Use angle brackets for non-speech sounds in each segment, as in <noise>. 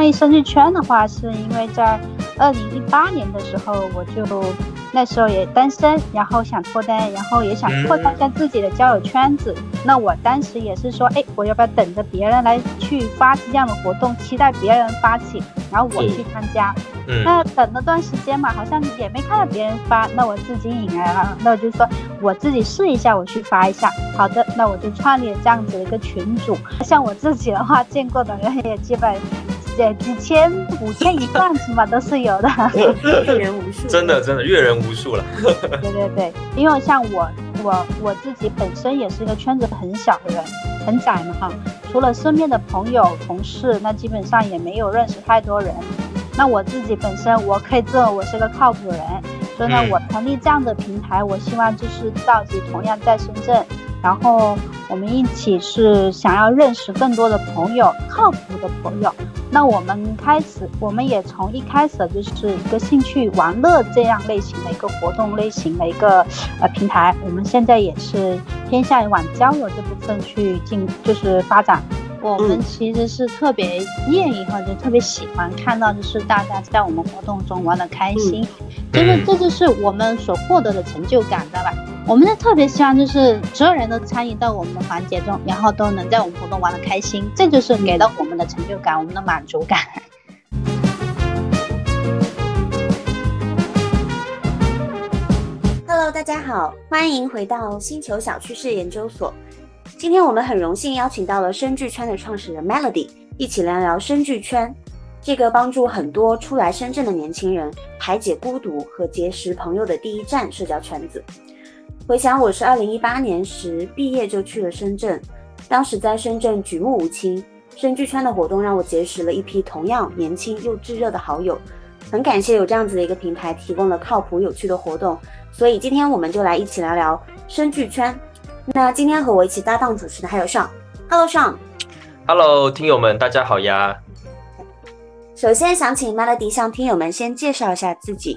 创意生日圈的话，是因为在二零一八年的时候，我就那时候也单身，然后想脱单，然后也想扩大一下自己的交友圈子。那我当时也是说，哎，我要不要等着别人来去发起这样的活动，期待别人发起，然后我去参加。那等了段时间嘛，好像也没看到别人发，那我自己引来了，那我就说我自己试一下，我去发一下。好的，那我就创立了这样子的一个群组。像我自己的话，见过的人也基本。对，几千、五千、一万起码都是有的，<laughs> 阅人无数。真的，真的阅人无数了。<laughs> 对对对，因为像我，我我自己本身也是一个圈子很小的人，很窄嘛哈。除了身边的朋友、同事，那基本上也没有认识太多人。那我自己本身，我可以自我是个靠谱人，所以呢，我成立这样的平台，我希望就是召集同样在深圳。然后我们一起是想要认识更多的朋友，靠谱的朋友。那我们开始，我们也从一开始就是一个兴趣玩乐这样类型的一个活动类型的一个呃平台，我们现在也是偏向于往交友这部分去进，就是发展。我们其实是特别愿意或者特别喜欢看到，就是大家在我们活动中玩的开心，就是这就是我们所获得的成就感，知道吧？我们是特别希望就是所有人都参与到我们的环节中，然后都能在我们活动玩的开心，这就是给到我们的成就感，我们的满足感。Hello，大家好，欢迎回到星球小趋势研究所。今天我们很荣幸邀请到了声剧圈的创始人 Melody，一起聊聊声剧圈这个帮助很多初来深圳的年轻人排解孤独和结识朋友的第一站社交圈子。回想我是二零一八年时毕业就去了深圳，当时在深圳举目无亲，深剧圈的活动让我结识了一批同样年轻又炙热的好友。很感谢有这样子的一个平台提供了靠谱有趣的活动，所以今天我们就来一起聊聊深剧圈。那今天和我一起搭档主持的还有尚，Hello 尚，Hello 听友们，大家好呀。首先想请 Melody 向听友们先介绍一下自己。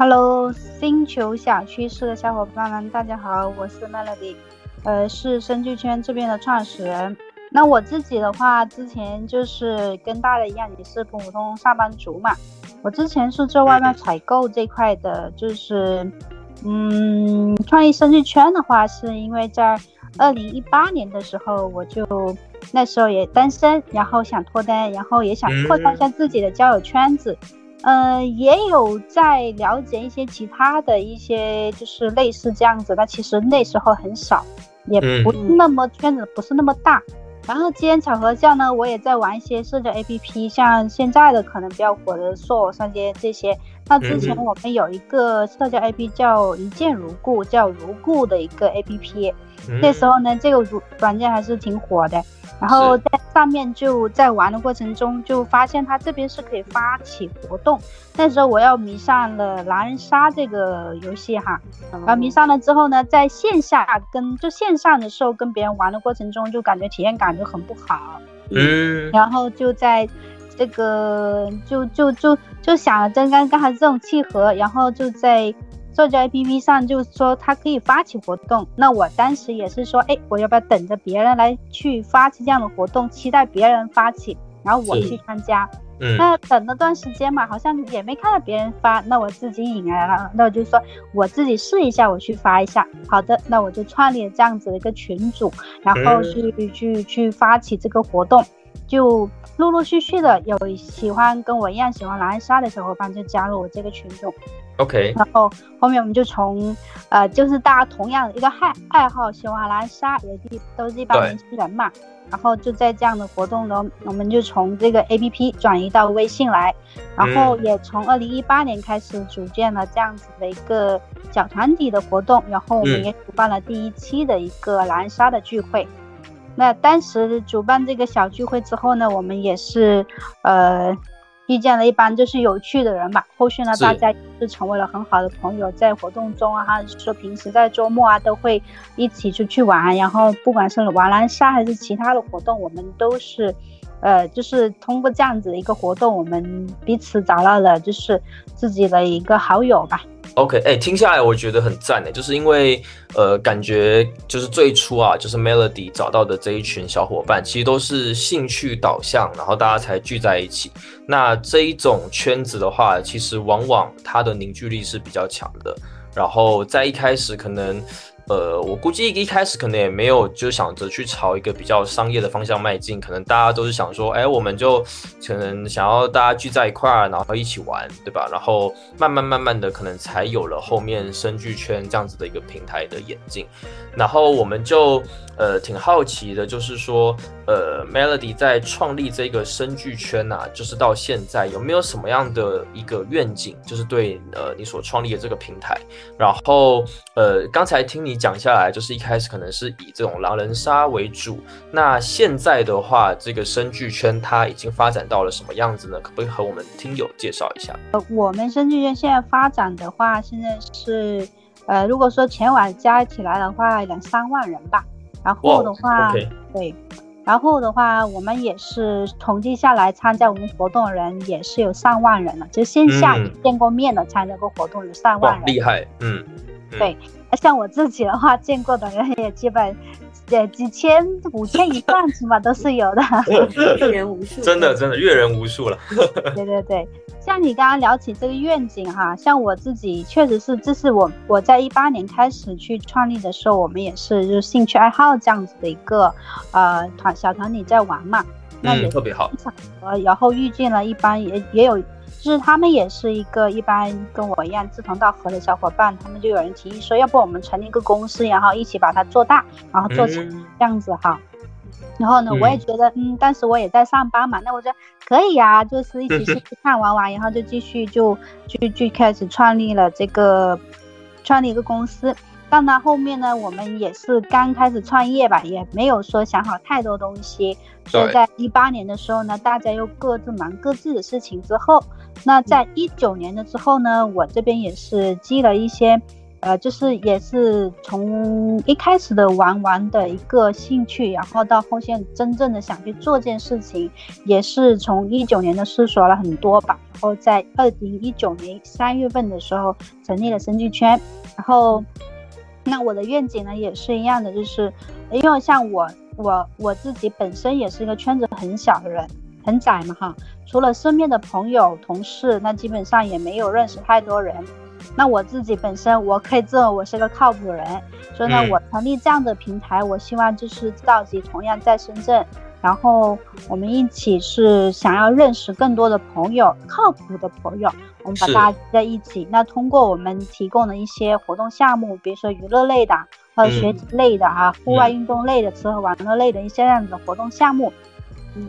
Hello 星球小趋势的小伙伴们，大家好，我是 Melody，呃，是声剧圈这边的创始人。那我自己的话，之前就是跟大家一样，也是普通上班族嘛。我之前是做外卖采购这块的，就是。嗯，创立生趣圈的话，是因为在二零一八年的时候，我就那时候也单身，然后想脱单，然后也想扩大一下自己的交友圈子。嗯，也有在了解一些其他的一些，就是类似这样子的，其实那时候很少，也不那么圈子不是那么大。然后机缘巧合下呢，我也在玩一些社交 APP，像现在的可能比较火的 Soul 上街这些。那之前我们有一个社交 A P P 叫一见如故，叫如故的一个 A 那时候呢，这个软软件还是挺火的。然后在上面就在玩的过程中，就发现它这边是可以发起活动。那时候我要迷上了狼人杀这个游戏哈，然后迷上了之后呢，在线下跟就线上的时候跟别人玩的过程中，就感觉体验感就很不好。嗯，然后就在。这个就就就就想了，跟刚刚好这种契合，然后就在社交 APP 上，就是说它可以发起活动。那我当时也是说，哎，我要不要等着别人来去发起这样的活动，期待别人发起，然后我去参加。嗯。那等了段时间嘛，好像也没看到别人发，那我自己引来了，那我就说我自己试一下，我去发一下。好的，那我就创立了这样子的一个群组，然后去去去发起这个活动。就陆陆续续的有喜欢跟我一样喜欢狼人杀的小伙伴就加入我这个群组，OK。然后后面我们就从呃，就是大家同样的一个爱爱好，喜欢狼人杀，也都是一帮年轻人嘛。然后就在这样的活动中，我们就从这个 APP 转移到微信来，然后也从二零一八年开始组建了这样子的一个小团体的活动，然后我们也举办了第一期的一个狼人杀的聚会。那当时主办这个小聚会之后呢，我们也是，呃，遇见了一帮就是有趣的人吧。后续呢，大家是成为了很好的朋友，在活动中啊，说平时在周末啊，都会一起出去玩。然后不管是玩狼杀还是其他的活动，我们都是，呃，就是通过这样子的一个活动，我们彼此找到了就是自己的一个好友吧。OK，哎，听下来我觉得很赞哎，就是因为呃，感觉就是最初啊，就是 Melody 找到的这一群小伙伴，其实都是兴趣导向，然后大家才聚在一起。那这一种圈子的话，其实往往它的凝聚力是比较强的。然后在一开始可能。呃，我估计一开始可能也没有就想着去朝一个比较商业的方向迈进，可能大家都是想说，哎，我们就可能想要大家聚在一块儿，然后一起玩，对吧？然后慢慢慢慢的，可能才有了后面声剧圈这样子的一个平台的演进。然后我们就呃挺好奇的，就是说，呃，Melody 在创立这个声剧圈呐，就是到现在有没有什么样的一个愿景，就是对呃你所创立的这个平台。然后呃，刚才听你。讲下来就是一开始可能是以这种狼人杀为主，那现在的话，这个声剧圈它已经发展到了什么样子呢？可不可以和我们听友介绍一下？呃，我们声剧圈现在发展的话，现在是呃，如果说全网加起来的话，两三万人吧。然后的话，对，然后的话，我们也是统计下来，参加我们活动的人也是有上万人了，就线下见过面的参加过活动有上万人，厉害，嗯，对。像我自己的话，见过的人也基本，呃，几千、五千、一万，起码都是有的。<laughs> <laughs> 阅人无数，真的真的阅人无数了。<laughs> 对对对，像你刚刚聊起这个愿景哈，像我自己确实是，这是我我在一八年开始去创立的时候，我们也是就是兴趣爱好这样子的一个呃团小团体在玩嘛，那也特别好。呃，然后遇见了一般也也有。就是他们也是一个一般跟我一样志同道合的小伙伴，他们就有人提议说，要不我们成立一个公司，然后一起把它做大，然后做成这样子哈。然后呢，我也觉得，嗯，当时我也在上班嘛，那我觉得可以呀，就是一起去 <laughs> 看玩玩，然后就继续就就就开始创立了这个创立一个公司。当然后面呢，我们也是刚开始创业吧，也没有说想好太多东西。所以在一八年的时候呢，大家又各自忙各自的事情之后，那在一九年的之后呢，我这边也是积了一些，呃，就是也是从一开始的玩玩的一个兴趣，然后到后面真正的想去做这件事情，也是从一九年的思索了很多吧。然后在二零一九年三月份的时候成立了生剧圈，然后。那我的愿景呢也是一样的，就是因为像我我我自己本身也是一个圈子很小的人，很窄嘛哈。除了身边的朋友同事，那基本上也没有认识太多人。那我自己本身我可以自我是个靠谱人，所以呢，我成立这样的平台，我希望就是召集同样在深圳。然后我们一起是想要认识更多的朋友，靠谱的朋友，我们把大家在一起。那通过我们提供的一些活动项目，比如说娱乐类的，还有学习类的啊，户外运动类的，吃喝玩乐类的一些这样子的活动项目。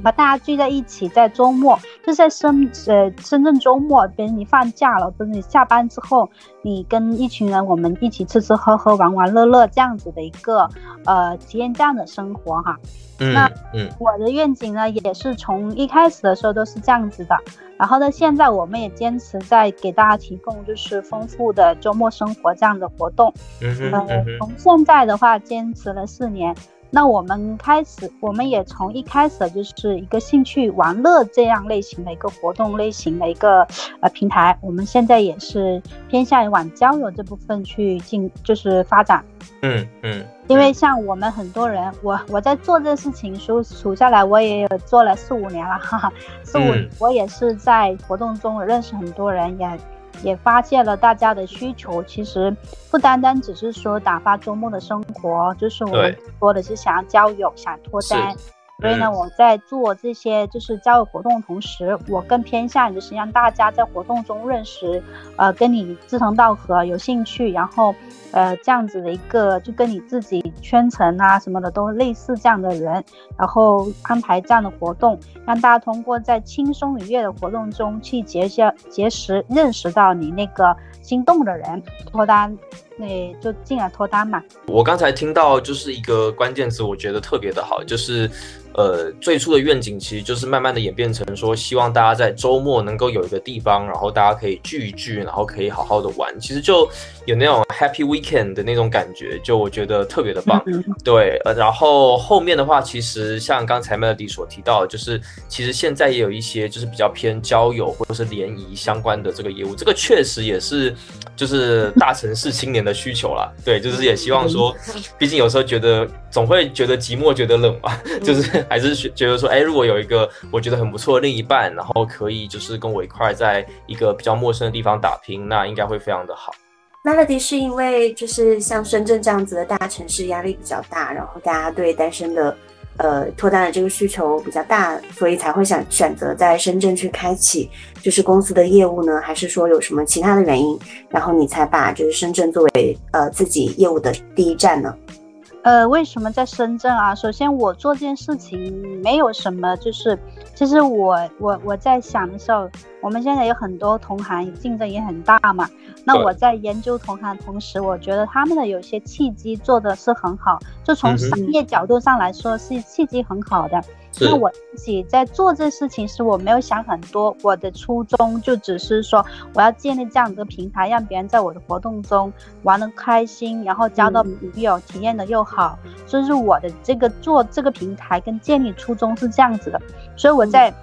把大家聚在一起，在周末，就在深呃深圳周末，比如你放假了，或者你下班之后，你跟一群人，我们一起吃吃喝喝，玩玩乐乐，这样子的一个呃体验这样的生活哈。那嗯，我的愿景呢，也是从一开始的时候都是这样子的，然后呢，现在我们也坚持在给大家提供就是丰富的周末生活这样的活动。嗯嗯嗯。从现在的话，坚持了四年。那我们开始，我们也从一开始就是一个兴趣玩乐这样类型的一个活动类型的一个呃平台，我们现在也是偏向于往交友这部分去进，就是发展。嗯嗯。因为像我们很多人，我我在做这事情数数下来，我也有做了四五年了，哈哈，四五我也是在活动中认识很多人，也。也发现了大家的需求，其实不单单只是说打发周末的生活，就是我们说的是想要交友、想脱单。所以呢，我在做这些就是交友活动的同时，我更偏向就是让大家在活动中认识，呃，跟你志同道合、有兴趣，然后，呃，这样子的一个就跟你自己圈层啊什么的都类似这样的人，然后安排这样的活动，让大家通过在轻松愉悦的活动中去结交、结识、认识到你那个心动的人，脱单。那就进来脱单嘛。我刚才听到就是一个关键词，我觉得特别的好，就是呃最初的愿景其实就是慢慢的演变成说，希望大家在周末能够有一个地方，然后大家可以聚一聚，然后可以好好的玩，其实就有那种 happy We weekend 的那种感觉，就我觉得特别的棒。对，呃，然后后面的话，其实像刚才 Melody 所提到，就是其实现在也有一些就是比较偏交友或者是联谊相关的这个业务，这个确实也是就是大城市青年的需求啦。<laughs> 对，就是也希望说，毕竟有时候觉得总会觉得寂寞，觉得冷嘛，就是还是觉得说，哎，如果有一个我觉得很不错的另一半，然后可以就是跟我一块在一个比较陌生的地方打拼，那应该会非常的好。Melody 是因为就是像深圳这样子的大城市压力比较大，然后大家对单身的呃脱单的这个需求比较大，所以才会想选择在深圳去开启就是公司的业务呢？还是说有什么其他的原因，然后你才把就是深圳作为呃自己业务的第一站呢？呃，为什么在深圳啊？首先我做这件事情没有什么，就是其实我我我在想的时候，我们现在有很多同行，竞争也很大嘛。那我在研究同行同时，我觉得他们的有些契机做的是很好，就从商业角度上来说是契机很好的。那我自己在做这事情时，我没有想很多，我的初衷就只是说，我要建立这样一个平台，让别人在我的活动中玩的开心，然后交到朋友，体验的又好。所以是我的这个做这个平台跟建立初衷是这样子的。所以我在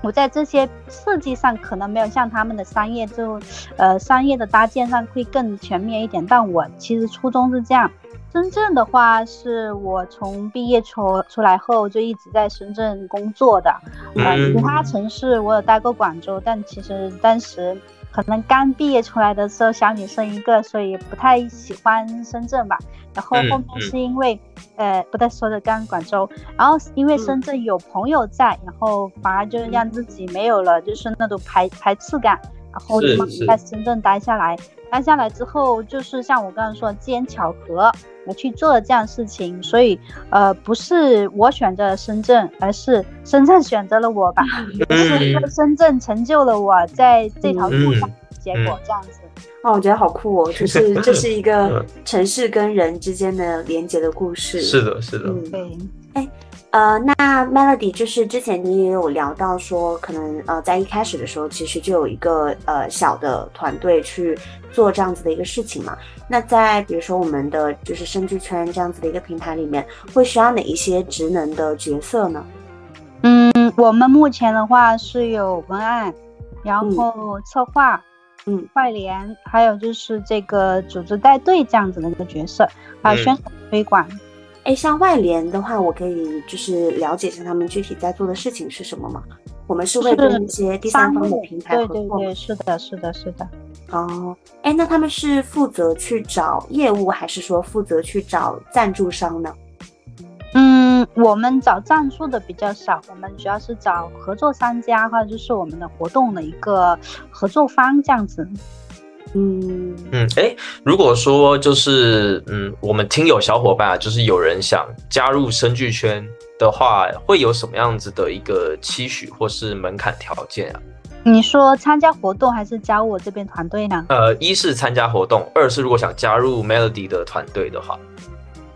我在这些设计上可能没有像他们的商业就呃商业的搭建上会更全面一点，但我其实初衷是这样。深圳的话，是我从毕业出出来后就一直在深圳工作的。呃，其他城市我有待过广州，但其实当时可能刚毕业出来的时候，小女生一个，所以不太喜欢深圳吧。然后后面是因为，呃，不太说的刚广州，然后因为深圳有朋友在，然后反而就让自己没有了就是那种排排斥感，然后就在深圳待下来。待下来之后，就是像我刚才说，机缘巧合。我去做了这样事情，所以呃，不是我选择了深圳，而是深圳选择了我吧？是深圳成就了我在这条路上结果这样子。哦，我觉得好酷哦，就是 <laughs> 这是一个城市跟人之间的连接的故事。是的，是的。嗯，对。哎，呃，那 Melody 就是之前你也有聊到说，可能呃在一开始的时候，其实就有一个呃小的团队去做这样子的一个事情嘛。那在比如说我们的就是生剧圈这样子的一个平台里面，会需要哪一些职能的角色呢？嗯，我们目前的话是有文案，然后策划，嗯，外联，还有就是这个组织带队这样子的一个角色，还有宣传推广。哎，像外联的话，我可以就是了解一下他们具体在做的事情是什么吗？我们是会跟一些第三方的平台合作。对对对，是的，是的，是的。哦，哎，那他们是负责去找业务，还是说负责去找赞助商呢？嗯，我们找赞助的比较少，我们主要是找合作商家，或者就是我们的活动的一个合作方这样子。嗯嗯，哎，如果说就是嗯，我们听友小伙伴啊，就是有人想加入声剧圈的话，会有什么样子的一个期许或是门槛条件啊？你说参加活动还是加入我这边团队呢？呃，一是参加活动，二是如果想加入 Melody 的团队的话，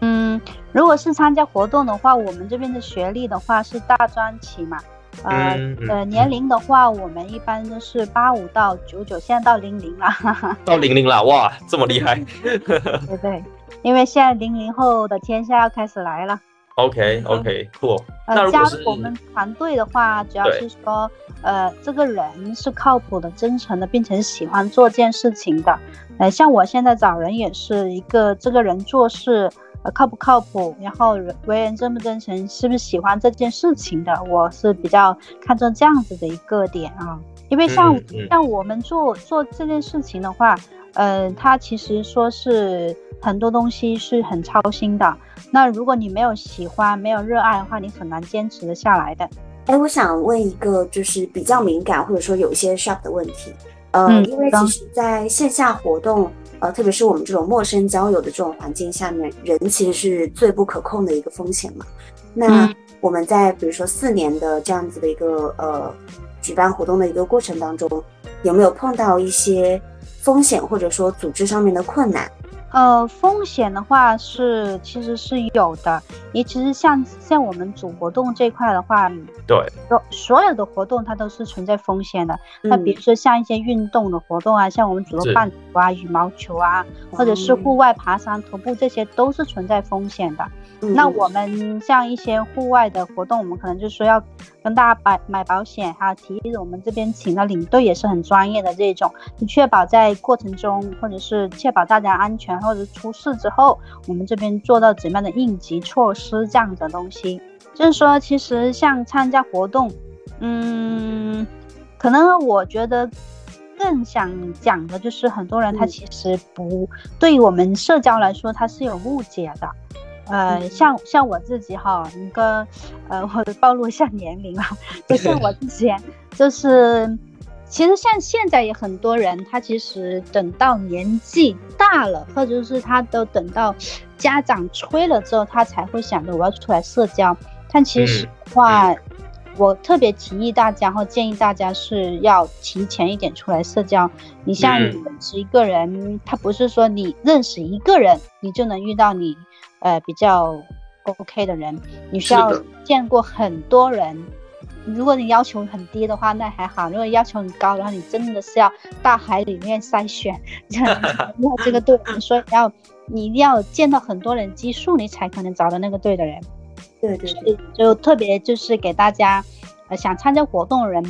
嗯，如果是参加活动的话，我们这边的学历的话是大专起嘛，呃呃，年龄的话，我们一般都是八五到九九，现在到零零了，<laughs> 到零零了，哇，这么厉害，<laughs> 对对，因为现在零零后的天下要开始来了。OK OK，酷。呃，加入我们团队的话，主要是说，呃，这个人是靠谱的、真诚的，并且喜欢做这件事情的。呃，像我现在找人也是一个，这个人做事呃靠不靠谱，然后为人真不真诚，是不是喜欢这件事情的，我是比较看重这样子的一个点啊。因为像像我们做做这件事情的话，呃，他其实说是很多东西是很操心的。那如果你没有喜欢、没有热爱的话，你很难坚持的下来的。哎，我想问一个就是比较敏感或者说有一些 sharp 的问题，呃，因为其实在线下活动，呃，特别是我们这种陌生交友的这种环境下面，人其实是最不可控的一个风险嘛。那我们在比如说四年的这样子的一个呃举办活动的一个过程当中，有没有碰到一些风险或者说组织上面的困难？呃，风险的话是其实是有的，你其实像像我们组活动这块的话，对，所所有的活动它都是存在风险的。那比如说像一些运动的活动啊，像我们组的棒球啊、羽毛球啊，或者是户外爬山、徒步，这些都是存在风险的。那我们像一些户外的活动，我们可能就说要跟大家买买保险，还有提我们这边请的领队也是很专业的这种，就确保在过程中或者是确保大家安全，或者出事之后，我们这边做到怎么样的应急措施这样的东西。就是说，其实像参加活动，嗯，可能我觉得更想讲的就是很多人他其实不对于我们社交来说他是有误解的。呃，像像我自己哈，一个呃，我暴露一下年龄了，就像我之前，就是，其实像现在也很多人，他其实等到年纪大了，或者是他都等到家长催了之后，他才会想着我要出来社交。但其实话，我特别提议大家或建议大家是要提前一点出来社交。你像认识一个人，他不是说你认识一个人，你就能遇到你。呃，比较 OK 的人，你需要见过很多人。如果你要求很低的话，那还好；如果要求很高的话，你真的是要大海里面筛选，要 <laughs> 这个对。所以要你一定要见到很多人基数，你才可能找到那个对的人。对对对，就特别就是给大家。呃，想参加活动的人，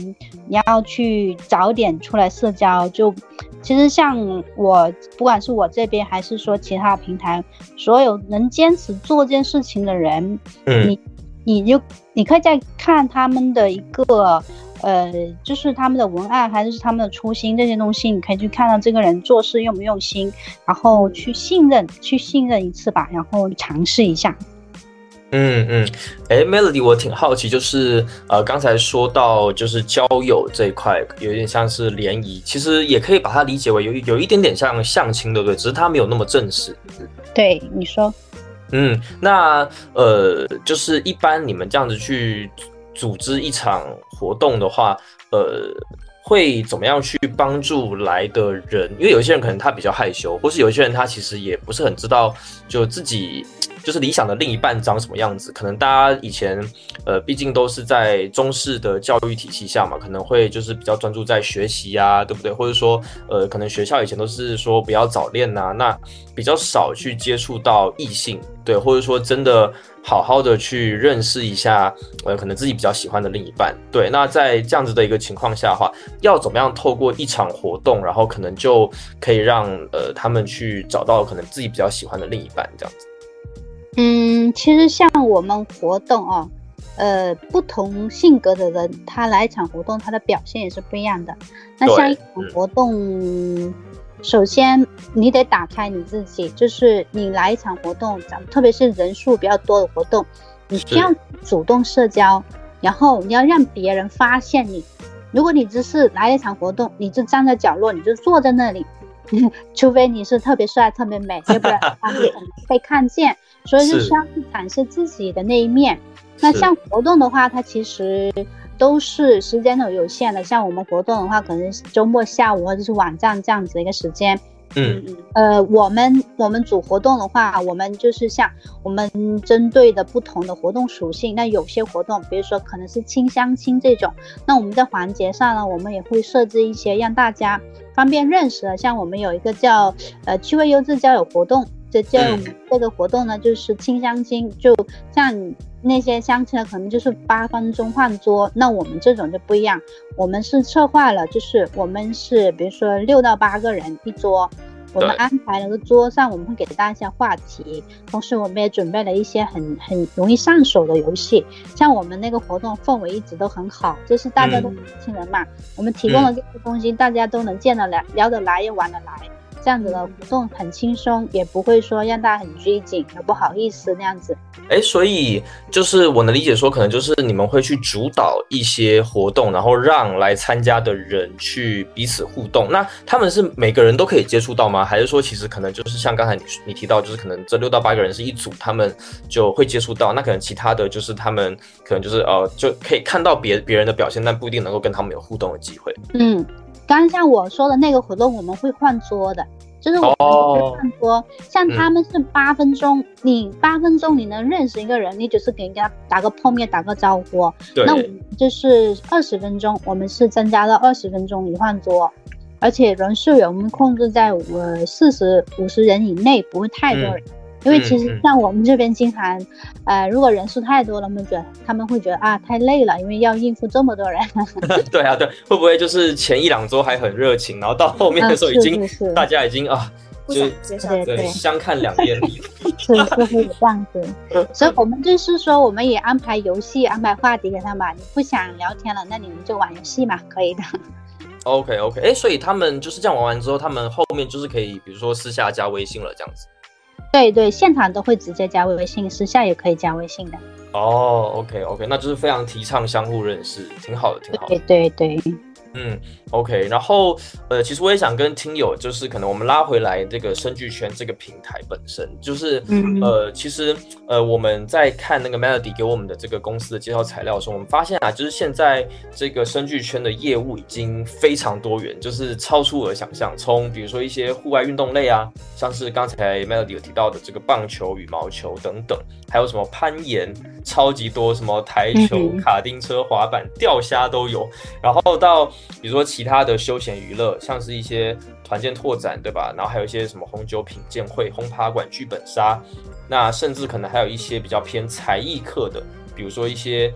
你要去早点出来社交。就其实像我，不管是我这边还是说其他平台，所有能坚持做这件事情的人，嗯，你你就你可以再看他们的一个呃，就是他们的文案还是他们的初心这些东西，你可以去看到这个人做事用不用心，然后去信任，去信任一次吧，然后尝试一下。嗯嗯，哎，Melody，我挺好奇，就是呃，刚才说到就是交友这一块，有点像是联谊，其实也可以把它理解为有有一点点像相亲，对不对？只是它没有那么正式。对，你说。嗯，那呃，就是一般你们这样子去组织一场活动的话，呃。会怎么样去帮助来的人？因为有些人可能他比较害羞，或是有些人他其实也不是很知道，就自己就是理想的另一半长什么样子。可能大家以前，呃，毕竟都是在中式的教育体系下嘛，可能会就是比较专注在学习呀，对不对？或者说，呃，可能学校以前都是说不要早恋呐，那比较少去接触到异性，对，或者说真的。好好的去认识一下，呃，可能自己比较喜欢的另一半。对，那在这样子的一个情况下的话，要怎么样透过一场活动，然后可能就可以让呃他们去找到可能自己比较喜欢的另一半这样子。嗯，其实像我们活动啊，呃，不同性格的人，他来一场活动，他的表现也是不一样的。那像一场活动。首先，你得打开你自己，就是你来一场活动，咱们特别是人数比较多的活动，你需要主动社交，然后你要让别人发现你。如果你只是来一场活动，你就站在角落，你就坐在那里，<laughs> 除非你是特别帅、特别美，要不然被看见。所以就需要去展示自己的那一面。那像活动的话，它其实。都是时间都有限的，像我们活动的话，可能周末下午或者是晚上这样子的一个时间。嗯嗯。呃，我们我们组活动的话，我们就是像我们针对的不同的活动属性，那有些活动，比如说可能是亲相亲这种，那我们在环节上呢，我们也会设置一些让大家方便认识的，像我们有一个叫呃趣味优质交友活动。这这这个活动呢，就是亲相亲，就像那些相亲的可能就是八分钟换桌，那我们这种就不一样，我们是策划了，就是我们是比如说六到八个人一桌，我们安排了个桌上，我们会给大家一些话题，同时我们也准备了一些很很容易上手的游戏，像我们那个活动氛围一直都很好，就是大家都年轻人嘛，我们提供的这些东西，大家都能见得来，聊得来也玩得来。这样子的活动很轻松，也不会说让大家很拘谨，很不好意思那样子。哎，所以就是我能理解说，可能就是你们会去主导一些活动，然后让来参加的人去彼此互动。那他们是每个人都可以接触到吗？还是说其实可能就是像刚才你你提到，就是可能这六到八个人是一组，他们就会接触到。那可能其他的就是他们可能就是呃就可以看到别别人的表现，但不一定能够跟他们有互动的机会。嗯。刚刚像我说的那个活动，我们会换桌的，就是我们会换桌，像他们是八分钟，你八分钟你能认识一个人，你只是给人家打个碰面、打个招呼。那我们就是二十分钟，我们是增加到二十分钟一换桌，而且人数我们控制在呃四十五十人以内，不会太多人。因为其实像我们这边经常，呃，如果人数太多了，我们觉得他们会觉得啊太累了，因为要应付这么多人。<laughs> 对啊，对，会不会就是前一两周还很热情，然后到后面的时候已经大家已经啊，就对对相看两厌。<laughs> 是是会这样子，所以我们就是说，我们也安排游戏，安排话题给他们。你不想聊天了，那你们就玩游戏嘛，可以的。OK OK，哎，所以他们就是这样玩完之后，他们后面就是可以，比如说私下加微信了，这样子。对对，现场都会直接加微信，私下也可以加微信的。哦，OK OK，那就是非常提倡相互认识，挺好的，挺好的。对对对。嗯，OK，然后呃，其实我也想跟听友，就是可能我们拉回来这个声剧圈这个平台本身，就是呃，其实呃，我们在看那个 Melody 给我们的这个公司的介绍材料的时候，我们发现啊，就是现在这个声剧圈的业务已经非常多元，就是超出我的想象。从比如说一些户外运动类啊，像是刚才 Melody 有提到的这个棒球、羽毛球等等，还有什么攀岩，超级多，什么台球、卡丁车、滑板、钓虾都有，然后到比如说其他的休闲娱乐，像是一些团建拓展，对吧？然后还有一些什么红酒品鉴会、轰趴馆、剧本杀，那甚至可能还有一些比较偏才艺课的，比如说一些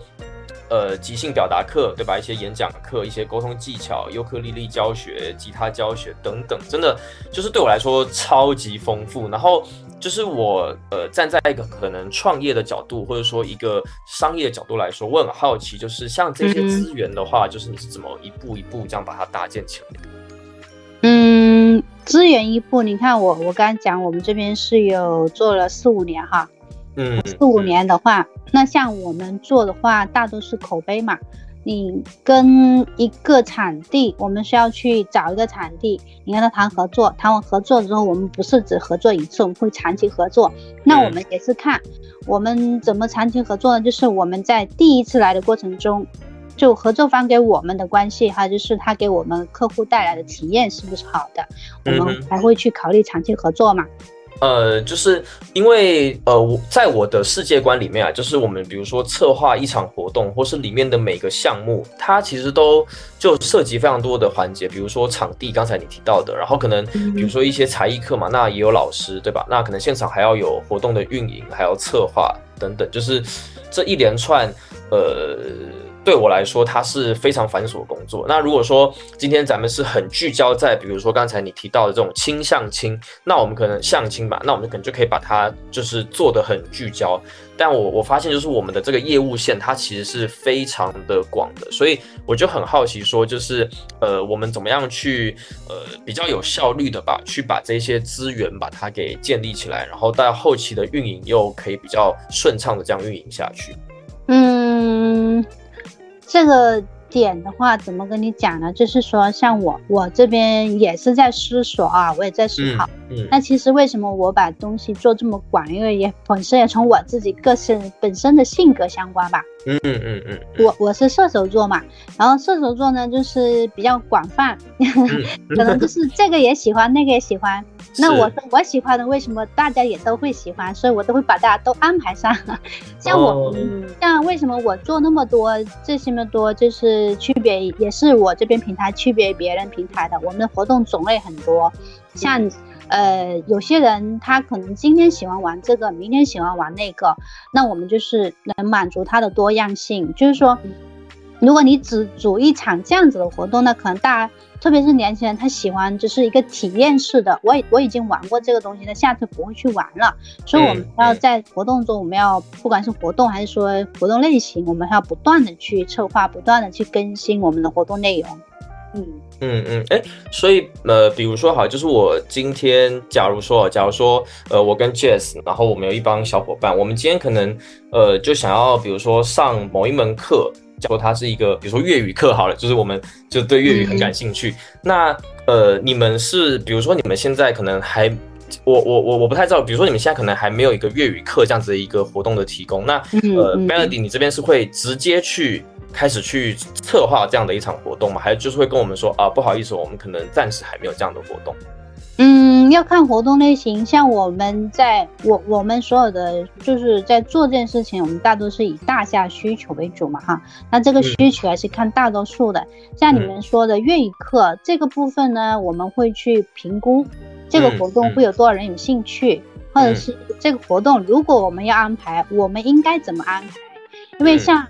呃即兴表达课，对吧？一些演讲课、一些沟通技巧、尤克里里教学、吉他教学等等，真的就是对我来说超级丰富。然后。就是我呃站在一个可能创业的角度，或者说一个商业的角度来说，我很好奇，就是像这些资源的话，就是你是怎么一步一步这样把它搭建起来的？嗯，资源一步，你看我我刚刚讲，我们这边是有做了四五年哈，嗯，四五年的话，那像我们做的话，大多是口碑嘛。你跟一个场地，我们需要去找一个场地，你跟他谈合作，谈完合作之后，我们不是只合作一次，我们会长期合作。那我们也是看我们怎么长期合作呢？就是我们在第一次来的过程中，就合作方给我们的关系，还有就是他给我们客户带来的体验是不是好的，我们才会去考虑长期合作嘛。呃，就是因为呃，我在我的世界观里面啊，就是我们比如说策划一场活动，或是里面的每个项目，它其实都就涉及非常多的环节，比如说场地，刚才你提到的，然后可能比如说一些才艺课嘛，那也有老师，对吧？那可能现场还要有活动的运营，还要策划等等，就是这一连串呃。对我来说，它是非常繁琐的工作。那如果说今天咱们是很聚焦在，比如说刚才你提到的这种亲相亲，那我们可能相亲吧，那我们可能就可以把它就是做的很聚焦。但我我发现就是我们的这个业务线，它其实是非常的广的，所以我就很好奇说，就是呃，我们怎么样去呃比较有效率的吧，去把这些资源把它给建立起来，然后到后期的运营又可以比较顺畅的这样运营下去。嗯。这个点的话，怎么跟你讲呢？就是说，像我，我这边也是在思索啊，我也在思考。嗯，那其实为什么我把东西做这么广？因为也本身也从我自己个性本身的性格相关吧。嗯嗯嗯嗯。我我是射手座嘛，然后射手座呢，就是比较广泛，<laughs> 可能就是这个也喜欢，那个也喜欢。那我我喜欢的，为什么大家也都会喜欢？所以我都会把大家都安排上。像我，像为什么我做那么多这些么多，就是区别也是我这边平台区别别人平台的。我们的活动种类很多，像呃有些人他可能今天喜欢玩这个，明天喜欢玩那个，那我们就是能满足他的多样性。就是说，如果你只组一场这样子的活动，那可能大家。特别是年轻人，他喜欢就是一个体验式的。我我已经玩过这个东西，那下次不会去玩了。所以我们要在活动中，我们要不管是活动还是说活动类型，我们要不断的去策划，不断的去更新我们的活动内容。嗯嗯嗯，哎，所以呃，比如说好，就是我今天假如说，假如说呃，我跟 Jess，然后我们有一帮小伙伴，我们今天可能呃，就想要比如说上某一门课。说它是一个，比如说粤语课好了，就是我们就对粤语很感兴趣。那呃，你们是，比如说你们现在可能还，我我我我不太知道，比如说你们现在可能还没有一个粤语课这样子的一个活动的提供。那呃，Melody，你这边是会直接去开始去策划这样的一场活动吗？还是就是会跟我们说啊，不好意思，我们可能暂时还没有这样的活动？嗯，要看活动类型，像我们在我我们所有的就是在做这件事情，我们大多是以大家需求为主嘛哈。那这个需求还是看大多数的，像你们说的粤语课这个部分呢，我们会去评估这个活动会有多少人有兴趣，或者是这个活动如果我们要安排，我们应该怎么安排？因为像。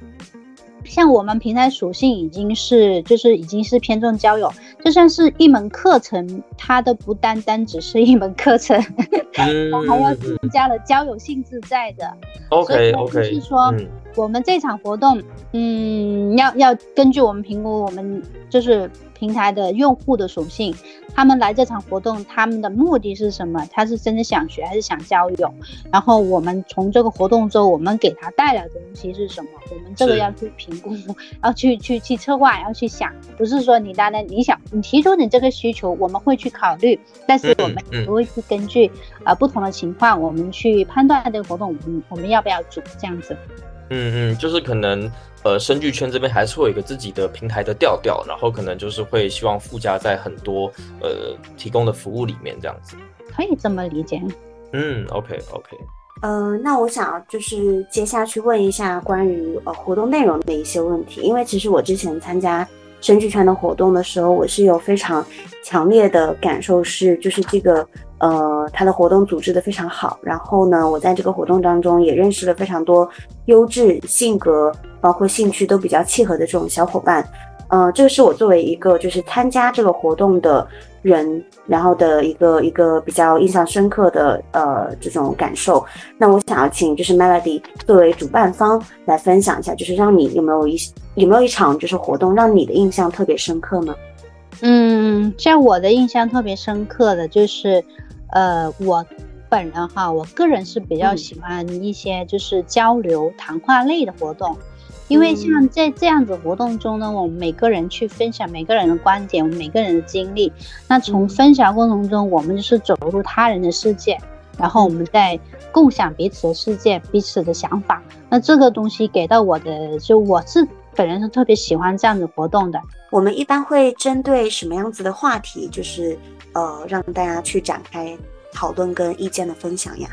像我们平台属性已经是，就是已经是偏重交友，就算是一门课程，它都不单单只是一门课程，<laughs> 它还要增加了交友性质在的。OK OK，就是说我们这场活动，嗯，要要根据我们评估，我们就是。平台的用户的属性，他们来这场活动，他们的目的是什么？他是真的想学还是想交友？然后我们从这个活动中，我们给他带来的东西是什么？我们这个要去评估，<laughs> 要去去去策划，要去想，不是说你单单你想你提出你这个需求，我们会去考虑，但是我们不会去根据呃不同的情况，我们去判断这个活动，我们我们要不要组这样子。嗯嗯，就是可能。呃，声剧圈这边还是会有一个自己的平台的调调，然后可能就是会希望附加在很多呃提供的服务里面，这样子，可以这么理解。嗯，OK OK。呃，那我想就是接下去问一下关于呃活动内容的一些问题，因为其实我之前参加声剧圈的活动的时候，我是有非常强烈的感受，是就是这个。呃，他的活动组织的非常好，然后呢，我在这个活动当中也认识了非常多优质、性格包括兴趣都比较契合的这种小伙伴。呃，这个是我作为一个就是参加这个活动的人，然后的一个一个比较印象深刻的呃这种感受。那我想要请就是 Melody 作为主办方来分享一下，就是让你有没有一有没有一场就是活动让你的印象特别深刻呢？嗯，在我的印象特别深刻的就是。呃，我本人哈，我个人是比较喜欢一些就是交流谈话类的活动，因为像在这样子活动中呢，我们每个人去分享每个人的观点，我们每个人的经历，那从分享过程中，我们就是走入他人的世界，然后我们在共享彼此的世界，彼此的想法。那这个东西给到我的，就我是本人是特别喜欢这样子活动的。我们一般会针对什么样子的话题，就是。呃，让大家去展开讨论跟意见的分享呀。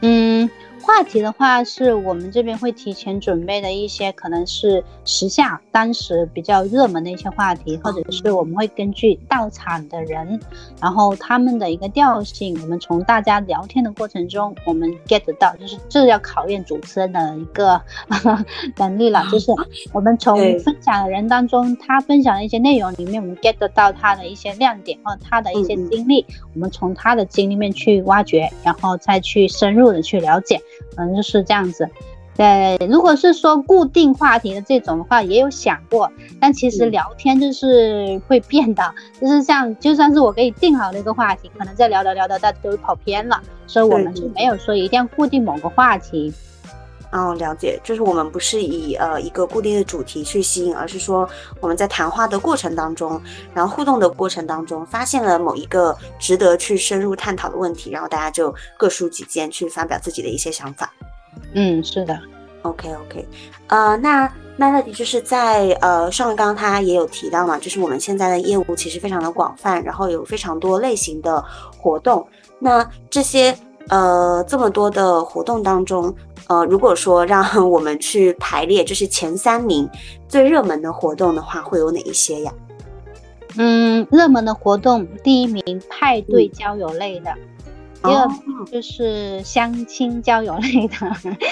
嗯。话题的话，是我们这边会提前准备的一些，可能是时下当时比较热门的一些话题，或者是我们会根据到场的人，然后他们的一个调性，我们从大家聊天的过程中，我们 get 到，就是这要考验主持人的一个 <laughs> 能力了，就是 <laughs> 我们从分享的人当中，他分享的一些内容里面，我们 get 到他的一些亮点或他的一些经历，我们从他的经历面去挖掘，然后再去深入的去了解。嗯，就是这样子。对，如果是说固定话题的这种的话，也有想过，但其实聊天就是会变的，就是像就算是我给你定好了一个话题，可能在聊聊聊的大家都跑偏了，所以我们就没有说一定要固定某个话题。哦，了解，就是我们不是以呃一个固定的主题去吸引，而是说我们在谈话的过程当中，然后互动的过程当中，发现了某一个值得去深入探讨的问题，然后大家就各抒己见，去发表自己的一些想法。嗯，是的。OK OK，呃，那那乐迪就是在呃上刚刚他也有提到嘛，就是我们现在的业务其实非常的广泛，然后有非常多类型的活动。那这些呃这么多的活动当中。呃，如果说让 <laughs> 我们去排列，就是前三名最热门的活动的话，会有哪一些呀？嗯，热门的活动，第一名派对交友类的，第二就是相亲交友类的。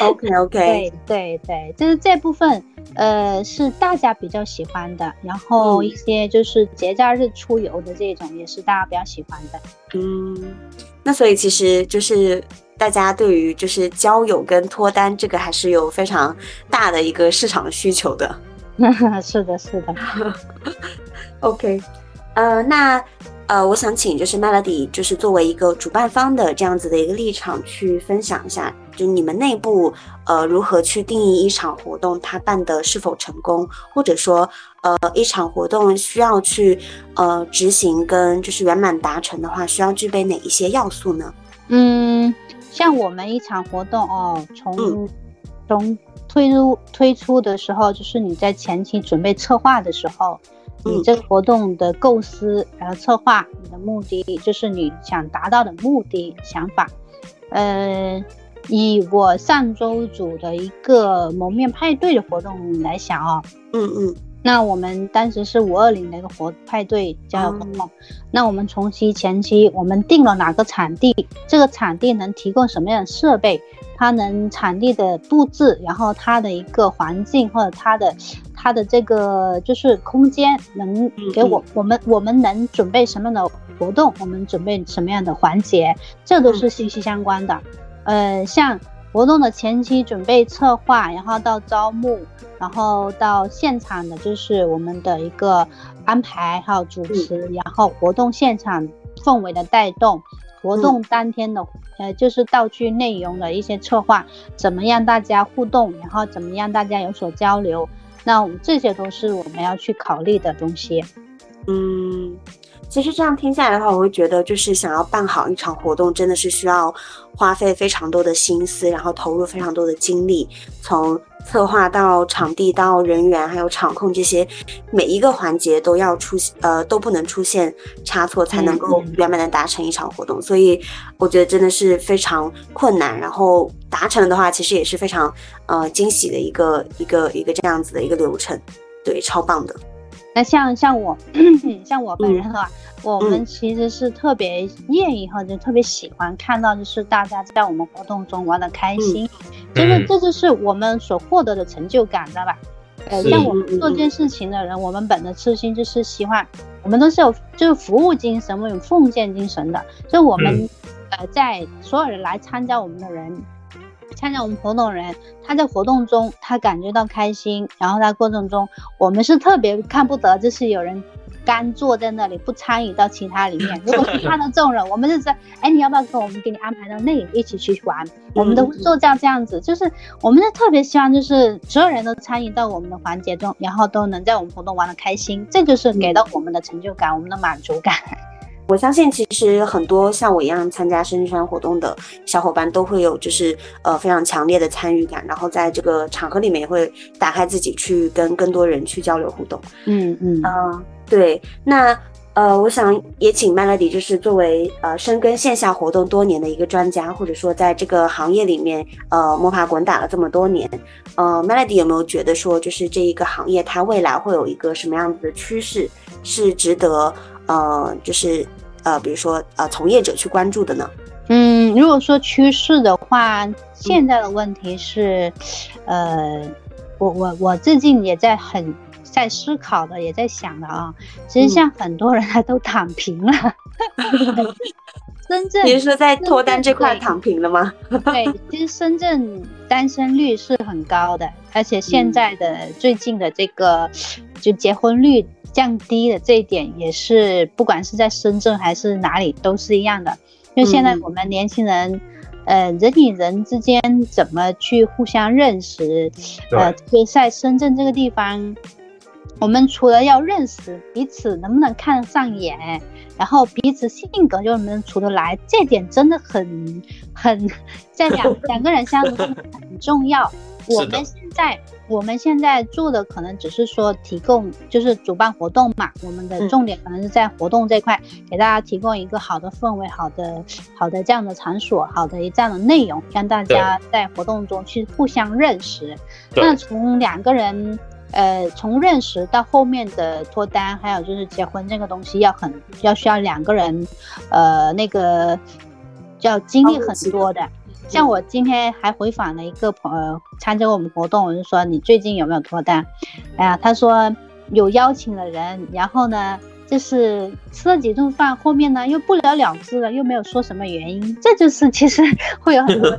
OK OK，<laughs> 对对对，就是这部分，呃，是大家比较喜欢的。然后一些就是节假日出游的这种，也是大家比较喜欢的。嗯，那所以其实就是。大家对于就是交友跟脱单这个还是有非常大的一个市场需求的。<laughs> 是的，是的。<laughs> OK，呃，那呃，我想请就是 Melody，就是作为一个主办方的这样子的一个立场去分享一下，就你们内部呃如何去定义一场活动它办的是否成功，或者说呃一场活动需要去呃执行跟就是圆满达成的话，需要具备哪一些要素呢？嗯。像我们一场活动哦，从从推出推出的时候，就是你在前期准备策划的时候，你这个活动的构思，然后策划，你的目的就是你想达到的目的想法。呃，以我上周组的一个蒙面派对的活动来想哦，嗯嗯，那我们当时是五二零的一个活派对交友活动，那我们从期前期我们定了哪个场地，这个场地能提供什么样的设备，它能场地的布置，然后它的一个环境或者它的它的这个就是空间能给我我们我们能准备什么样的活动，我们准备什么样的环节，这都是息息相关的。呃，像活动的前期准备策划，然后到招募，然后到现场的就是我们的一个安排还有主持，然后活动现场氛围的带动，活动当天的呃就是道具内容的一些策划，怎么样大家互动，然后怎么样大家有所交流，那这些都是我们要去考虑的东西。嗯。其实这样听下来的话，我会觉得就是想要办好一场活动，真的是需要花费非常多的心思，然后投入非常多的精力，从策划到场地到人员还有场控这些每一个环节都要出呃都不能出现差错，才能够圆满的达成一场活动。所以我觉得真的是非常困难，然后达成的话，其实也是非常呃惊喜的一个一个一个这样子的一个流程，对，超棒的。那像像我 <clears throat> 像我本人的话，我们其实是特别愿意或者特别喜欢看到，就是大家在我们活动中玩的开心，就是这就是我们所获得的成就感，知道吧？呃，像我们做这件事情的人，我们本着初心就是希望，我们都是有就是服务精神，我们有奉献精神的，就我们呃在所有人来参加我们的人。参加我们活动的人，他在活动中他感觉到开心，然后在过程中，我们是特别看不得，就是有人干坐在那里不参与到其他里面。如果是看到这种人，我们就是，哎，你要不要跟我们给你安排到那里一起去玩？我们都会做这样这样子，就是我们是特别希望就是所有人都参与到我们的环节中，然后都能在我们活动玩的开心，这就是给到我们的成就感，我们的满足感。我相信，其实很多像我一样参加生日圈活动的小伙伴都会有，就是呃非常强烈的参与感，然后在这个场合里面也会打开自己去跟更多人去交流互动。嗯嗯嗯，对。那呃，我想也请 Melody，就是作为呃深耕线下活动多年的一个专家，或者说在这个行业里面呃摸爬滚打了这么多年，呃，Melody 有没有觉得说，就是这一个行业它未来会有一个什么样子的趋势，是值得呃就是。呃，比如说呃，从业者去关注的呢？嗯，如果说趋势的话，现在的问题是，呃，我我我最近也在很在思考的，也在想的啊。其实像很多人 <laughs> 他都躺平了，<laughs> 深圳，你是说在脱单这块躺平了吗？<laughs> 对，其实深圳单身率是很高的，而且现在的最近的这个就结婚率。降低的这一点也是，不管是在深圳还是哪里都是一样的。因为现在我们年轻人，呃，人与人之间怎么去互相认识？呃，特别在深圳这个地方，我们除了要认识彼此能不能看得上眼，然后彼此性格又能不能处得来，这点真的很很 <laughs> 在两两个人相处很重要。我们现在。我们现在做的可能只是说提供，就是主办活动嘛。我们的重点可能是在活动这块，给大家提供一个好的氛围、好的、好的这样的场所、好的这样的内容，让大家在活动中去互相认识。那从两个人，呃，从认识到后面的脱单，还有就是结婚这个东西，要很要需要两个人，呃，那个要经历很多的。像我今天还回访了一个朋友参加我们活动，我就说你最近有没有脱单？哎呀，他说有邀请的人，然后呢，就是吃了几顿饭，后面呢又不了了之了，又没有说什么原因，这就是其实会有很多。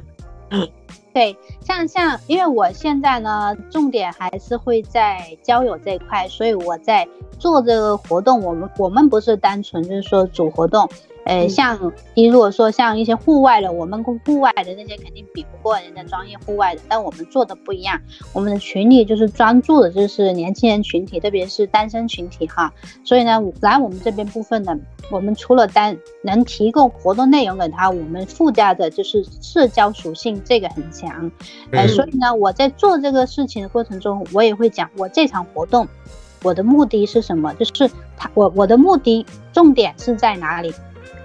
对，像像因为我现在呢，重点还是会在交友这一块，所以我在做这个活动，我们我们不是单纯就是说主活动。呃，像你如果说像一些户外的，我们户外的那些肯定比不过人家专业户外的，但我们做的不一样，我们的群里就是专注的就是年轻人群体，特别是单身群体哈。所以呢，来我们这边部分的，我们除了单能提供活动内容给他，我们附加的就是社交属性，这个很强。呃，所以呢，我在做这个事情的过程中，我也会讲我这场活动。我的目的是什么？就是他我我的目的重点是在哪里？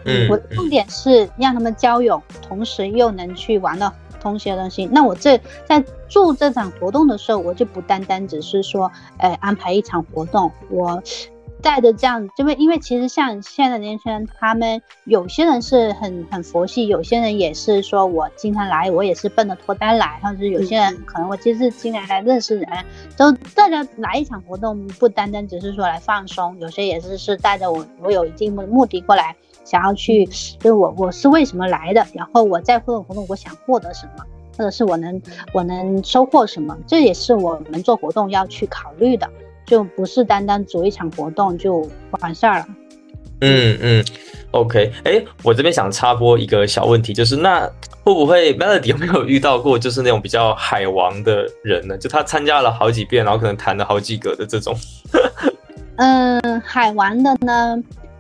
嗯，我的重点是让他们交友，同时又能去玩到同些东西。那我这在做这场活动的时候，我就不单单只是说，呃，安排一场活动，我。<sniffs> 带着这样，因为因为其实像现在年轻人，他们有些人是很很佛系，有些人也是说我经常来，我也是奔着脱单来，或者是有些人可能我其实经常来认识人，都大家来一场活动，不单单只是说来放松，有些也是是带着我我有一定的目的过来，想要去，就是我我是为什么来的，然后我在互动活动我想获得什么，或者是我能我能收获什么，这也是我们做活动要去考虑的。就不是单单组一场活动就完事儿了。嗯嗯，OK，哎，我这边想插播一个小问题，就是那会不会 Melody 有没有遇到过就是那种比较海王的人呢？就他参加了好几遍，然后可能谈了好几个的这种。<laughs> 嗯，海王的呢，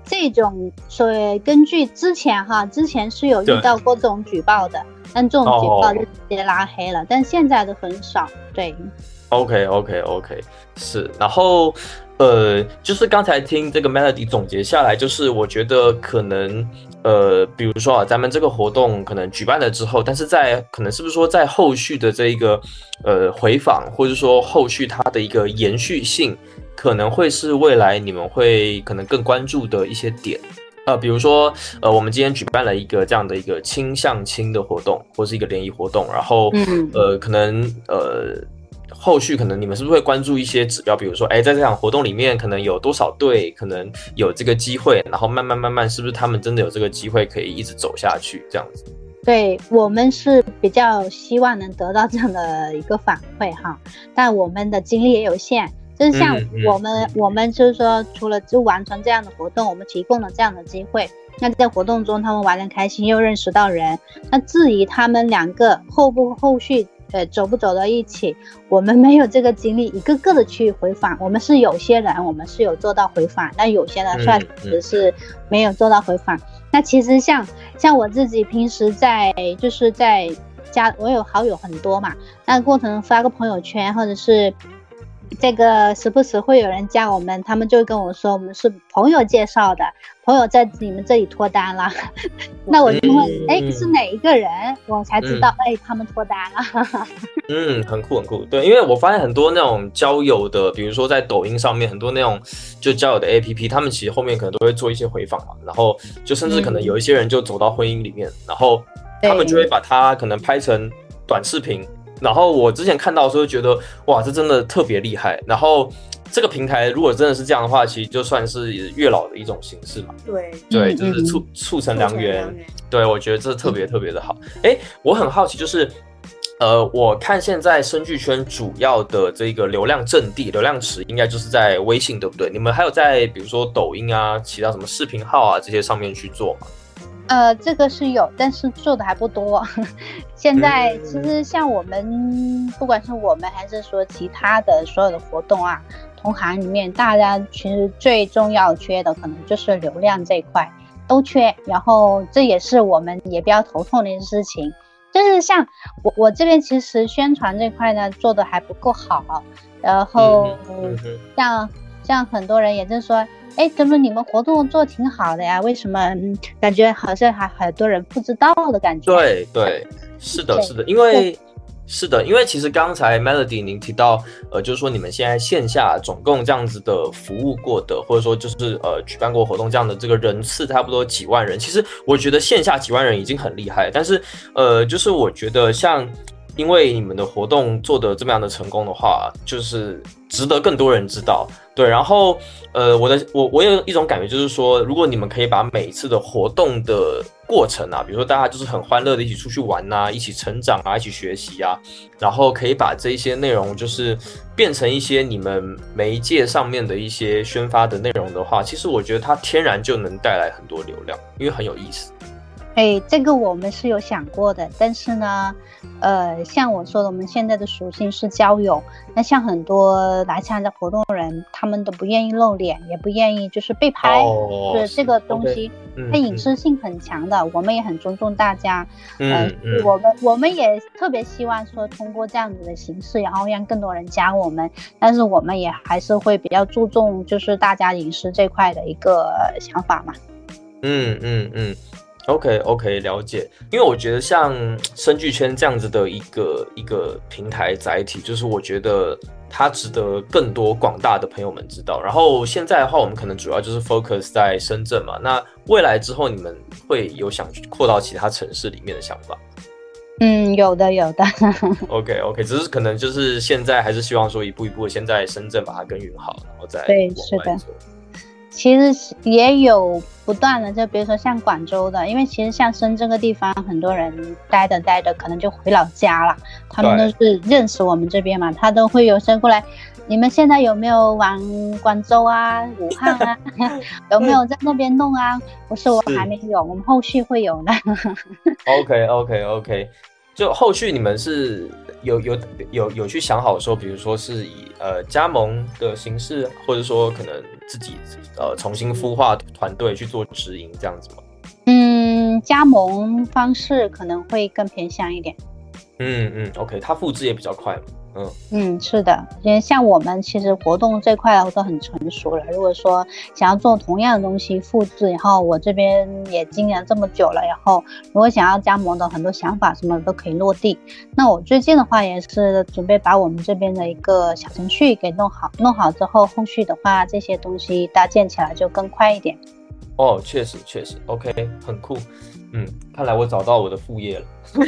这种所以根据之前哈，之前是有遇到过这种举报的，但这种举报就直接拉黑了，但现在的很少。对。OK OK OK，是，然后，呃，就是刚才听这个 Melody 总结下来，就是我觉得可能，呃，比如说啊，咱们这个活动可能举办了之后，但是在可能是不是说在后续的这一个，呃，回访或者说后续它的一个延续性，可能会是未来你们会可能更关注的一些点，呃，比如说，呃，我们今天举办了一个这样的一个亲向亲的活动，或是一个联谊活动，然后，嗯呃，可能，呃。后续可能你们是不是会关注一些指标，比如说，哎，在这场活动里面可能有多少队可能有这个机会，然后慢慢慢慢，是不是他们真的有这个机会可以一直走下去这样子？对我们是比较希望能得到这样的一个反馈哈，但我们的精力也有限，就是像我们我们就是说，除了就完成这样的活动，我们提供了这样的机会，那在活动中他们玩的开心，又认识到人，那至于他们两个后不后续。呃，走不走到一起，我们没有这个精力，一个个的去回访。我们是有些人，我们是有做到回访，但有些人确实是没有做到回访。那其实像像我自己平时在就是在加，我有好友很多嘛，那过程发个朋友圈或者是。这个时不时会有人加我们，他们就跟我说我们是朋友介绍的，朋友在你们这里脱单了，<laughs> 那我就问，哎，是哪一个人？我才知道，哎，他们脱单了。嗯，很酷很酷，对，因为我发现很多那种交友的，比如说在抖音上面很多那种就交友的 APP，他们其实后面可能都会做一些回访嘛，然后就甚至可能有一些人就走到婚姻里面，然后他们就会把它可能拍成短视频。然后我之前看到的时候觉得，哇，这真的特别厉害。然后这个平台如果真的是这样的话，其实就算是月老的一种形式嘛。对对，就是促促成良缘。对，我觉得这特别特别的好。哎，我很好奇，就是呃，我看现在声剧圈主要的这个流量阵地、流量池，应该就是在微信，对不对？你们还有在比如说抖音啊、其他什么视频号啊这些上面去做吗？呃，这个是有，但是做的还不多。<laughs> 现在其实像我们，不管是我们还是说其他的所有的活动啊，同行里面大家其实最重要缺的可能就是流量这一块都缺，然后这也是我们也比较头痛的一件事情。就是像我我这边其实宣传这块呢做的还不够好，然后像像很多人也就是说。哎，怎么你们活动做挺好的呀？为什么感觉好像还很多人不知道的感觉？对对，<laughs> 是的，是的，因为是的，因为其实刚才 Melody 您提到，呃，就是说你们现在线下总共这样子的服务过的，或者说就是呃举办过活动这样的这个人次差不多几万人。其实我觉得线下几万人已经很厉害，但是呃，就是我觉得像。因为你们的活动做的这么样的成功的话，就是值得更多人知道。对，然后呃，我的我我有一种感觉，就是说，如果你们可以把每一次的活动的过程啊，比如说大家就是很欢乐的一起出去玩呐，一起成长啊，一起学习啊，然后可以把这一些内容就是变成一些你们媒介上面的一些宣发的内容的话，其实我觉得它天然就能带来很多流量，因为很有意思。哎，这个我们是有想过的，但是呢，呃，像我说的，我们现在的属性是交友。那像很多来参加活动的人，他们都不愿意露脸，也不愿意就是被拍，是这个东西，它隐私性很强的。我们也很尊重大家，嗯，我们我们也特别希望说通过这样子的形式，然后让更多人加我们。但是我们也还是会比较注重就是大家隐私这块的一个想法嘛。嗯嗯嗯。OK OK，了解。因为我觉得像声剧圈这样子的一个一个平台载体，就是我觉得它值得更多广大的朋友们知道。然后现在的话，我们可能主要就是 focus 在深圳嘛。那未来之后，你们会有想扩到其他城市里面的想法？嗯，有的有的。<laughs> OK OK，只是可能就是现在还是希望说一步一步先在深圳把它耕耘好，然后再对是的。其实也有不断的，就比如说像广州的，因为其实像深圳这个地方，很多人待着待着可能就回老家了，他们都是认识我们这边嘛，他都会有先过来，你们现在有没有往广州啊、武汉啊，<laughs> 有没有在那边弄啊？不是我还没有，我们后续会有的。OK OK OK，就后续你们是。有有有有去想好说，比如说是以呃加盟的形式，或者说可能自己呃重新孵化团队去做直营这样子吗？嗯，加盟方式可能会更偏向一点。嗯嗯，OK，它复制也比较快。嗯嗯，是的，因为像我们其实活动这块都很成熟了。如果说想要做同样的东西复制，然后我这边也经营这么久了，然后如果想要加盟的很多想法什么都可以落地。那我最近的话也是准备把我们这边的一个小程序给弄好，弄好之后，后续的话这些东西搭建起来就更快一点。哦，确实确实，OK，很酷。嗯，看来我找到我的副业了。<laughs>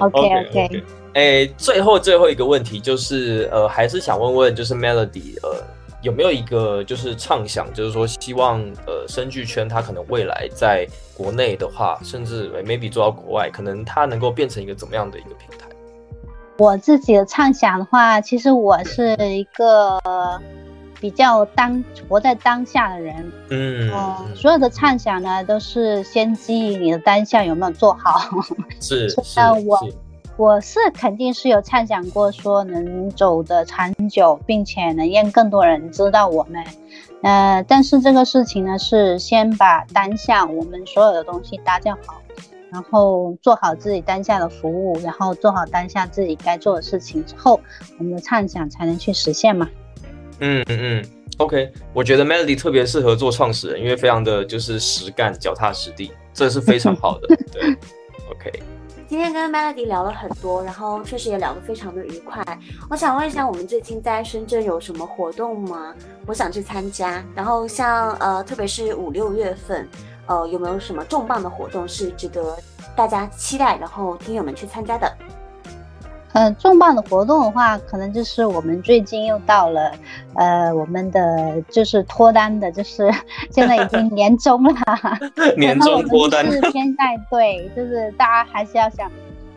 OK OK，哎，最后最后一个问题就是，呃，还是想问问，就是 Melody，呃，有没有一个就是畅想，就是说希望，呃，声剧圈它可能未来在国内的话，甚至 maybe 做到国外，可能它能够变成一个怎么样的一个平台？我自己的畅想的话，其实我是一个。比较当活在当下的人，嗯，所有的畅想呢，都是先基于你的当下有没有做好。是 <laughs> 是，我我是肯定是有畅想过，说能走的长久，并且能让更多人知道我们。呃，但是这个事情呢，是先把当下我们所有的东西搭建好，然后做好自己当下的服务，然后做好当下自己该做的事情之后，我们的畅想才能去实现嘛。嗯嗯嗯，OK，我觉得 Melody 特别适合做创始人，因为非常的就是实干、脚踏实地，这是非常好的。<laughs> 对，OK。今天跟 Melody 聊了很多，然后确实也聊得非常的愉快。我想问一下，我们最近在深圳有什么活动吗？我想去参加。然后像呃，特别是五六月份，呃，有没有什么重磅的活动是值得大家期待，然后听友们去参加的？嗯，重磅的活动的话，可能就是我们最近又到了，呃，我们的就是脱单的，就是 <laughs> 现在已经年终了，<laughs> 年终脱单。是现在对，就是大家还是要想。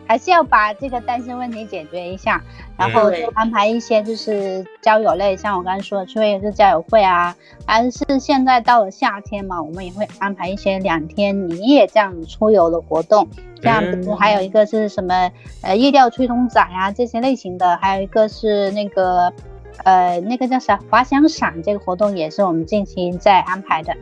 还是要把这个单身问题解决一下，然后就安排一些就是交友类，像我刚才说的，去会是交友会啊，还是现在到了夏天嘛，我们也会安排一些两天一夜这样出游的活动，这样子还有一个是什么呃夜钓吹风仔啊这些类型的，还有一个是那个呃那个叫啥滑翔伞这个活动也是我们近期在安排的，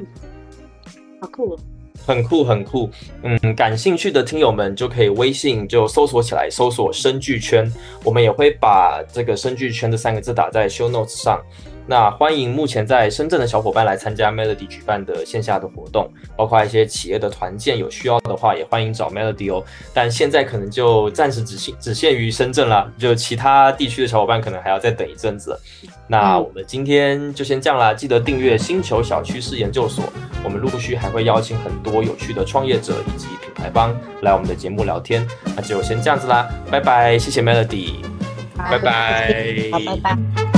好酷。很酷很酷，嗯，感兴趣的听友们就可以微信就搜索起来，搜索“声剧圈”，我们也会把这个“声剧圈”的三个字打在 show notes 上。那欢迎目前在深圳的小伙伴来参加 Melody 举办的线下的活动，包括一些企业的团建，有需要的话也欢迎找 Melody 哦。但现在可能就暂时只限只限于深圳了，就其他地区的小伙伴可能还要再等一阵子。那我们今天就先这样啦，记得订阅星球小趋势研究所，我们陆续还会邀请很多有趣的创业者以及品牌方来我们的节目聊天。那就先这样子啦，拜拜，谢谢 Melody，拜拜，好，拜拜。